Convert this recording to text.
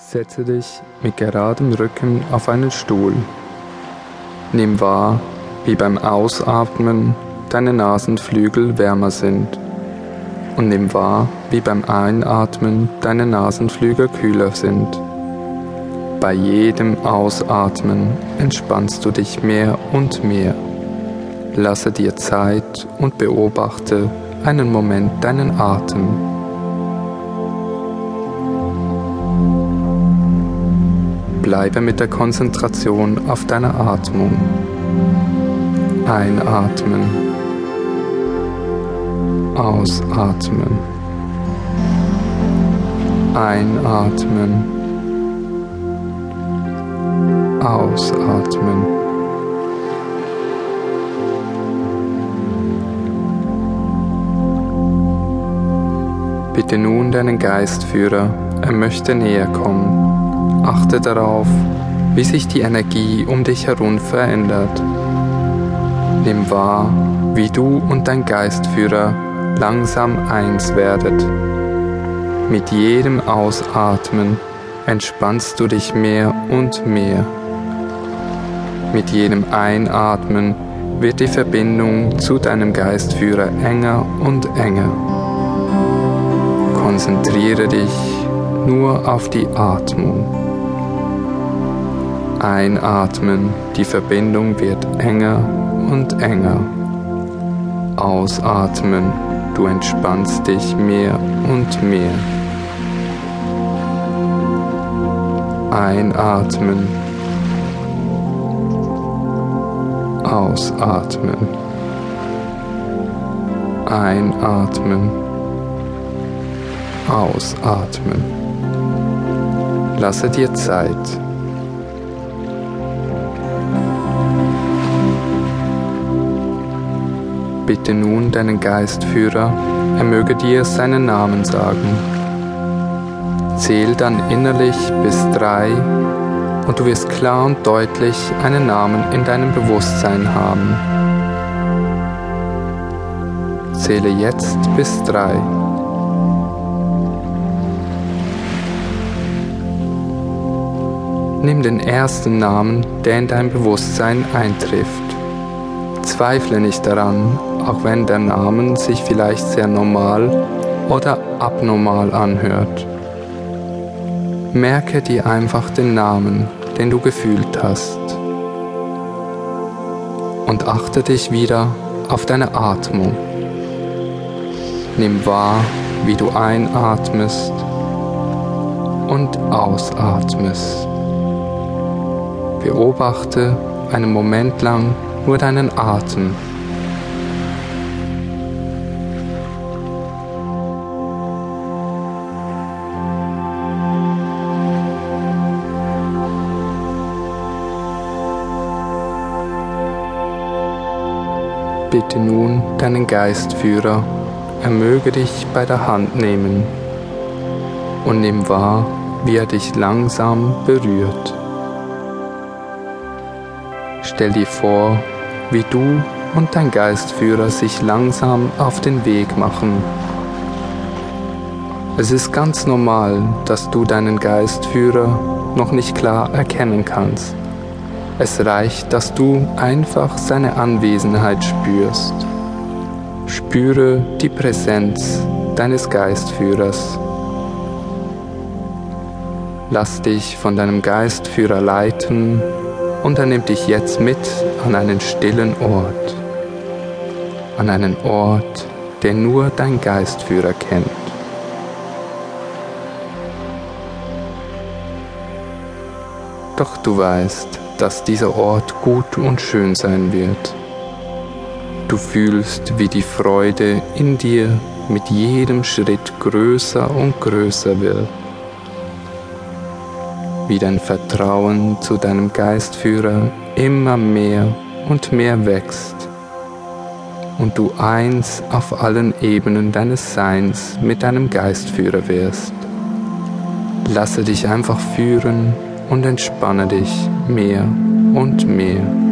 Setze dich mit geradem Rücken auf einen Stuhl. Nimm wahr, wie beim Ausatmen deine Nasenflügel wärmer sind. Und nimm wahr, wie beim Einatmen deine Nasenflügel kühler sind. Bei jedem Ausatmen entspannst du dich mehr und mehr. Lasse dir Zeit und beobachte einen Moment deinen Atem. Bleibe mit der Konzentration auf deiner Atmung. Einatmen. Ausatmen. Einatmen. Ausatmen. Bitte nun deinen Geistführer, er möchte näher kommen. Achte darauf, wie sich die Energie um dich herum verändert. Nimm wahr, wie du und dein Geistführer langsam eins werdet. Mit jedem Ausatmen entspannst du dich mehr und mehr. Mit jedem Einatmen wird die Verbindung zu deinem Geistführer enger und enger. Konzentriere dich nur auf die Atmung. Einatmen, die Verbindung wird enger und enger. Ausatmen, du entspannst dich mehr und mehr. Einatmen. Ausatmen. Einatmen. Ausatmen. Lasse dir Zeit. Bitte nun deinen Geistführer, er möge dir seinen Namen sagen. Zähl dann innerlich bis drei und du wirst klar und deutlich einen Namen in deinem Bewusstsein haben. Zähle jetzt bis drei. Nimm den ersten Namen, der in dein Bewusstsein eintrifft. Zweifle nicht daran, auch wenn der Name sich vielleicht sehr normal oder abnormal anhört. Merke dir einfach den Namen, den du gefühlt hast. Und achte dich wieder auf deine Atmung. Nimm wahr, wie du einatmest und ausatmest. Beobachte einen Moment lang nur deinen Atem. Bitte nun deinen Geistführer, er möge dich bei der Hand nehmen und nimm wahr, wie er dich langsam berührt. Stell dir vor, wie du und dein Geistführer sich langsam auf den Weg machen. Es ist ganz normal, dass du deinen Geistführer noch nicht klar erkennen kannst. Es reicht, dass du einfach seine Anwesenheit spürst. Spüre die Präsenz deines Geistführers. Lass dich von deinem Geistführer leiten und er nimmt dich jetzt mit an einen stillen Ort. An einen Ort, den nur dein Geistführer kennt. Doch du weißt, dass dieser Ort gut und schön sein wird. Du fühlst, wie die Freude in dir mit jedem Schritt größer und größer wird. Wie dein Vertrauen zu deinem Geistführer immer mehr und mehr wächst und du eins auf allen Ebenen deines Seins mit deinem Geistführer wirst. Lasse dich einfach führen und entspanne dich mehr und mehr.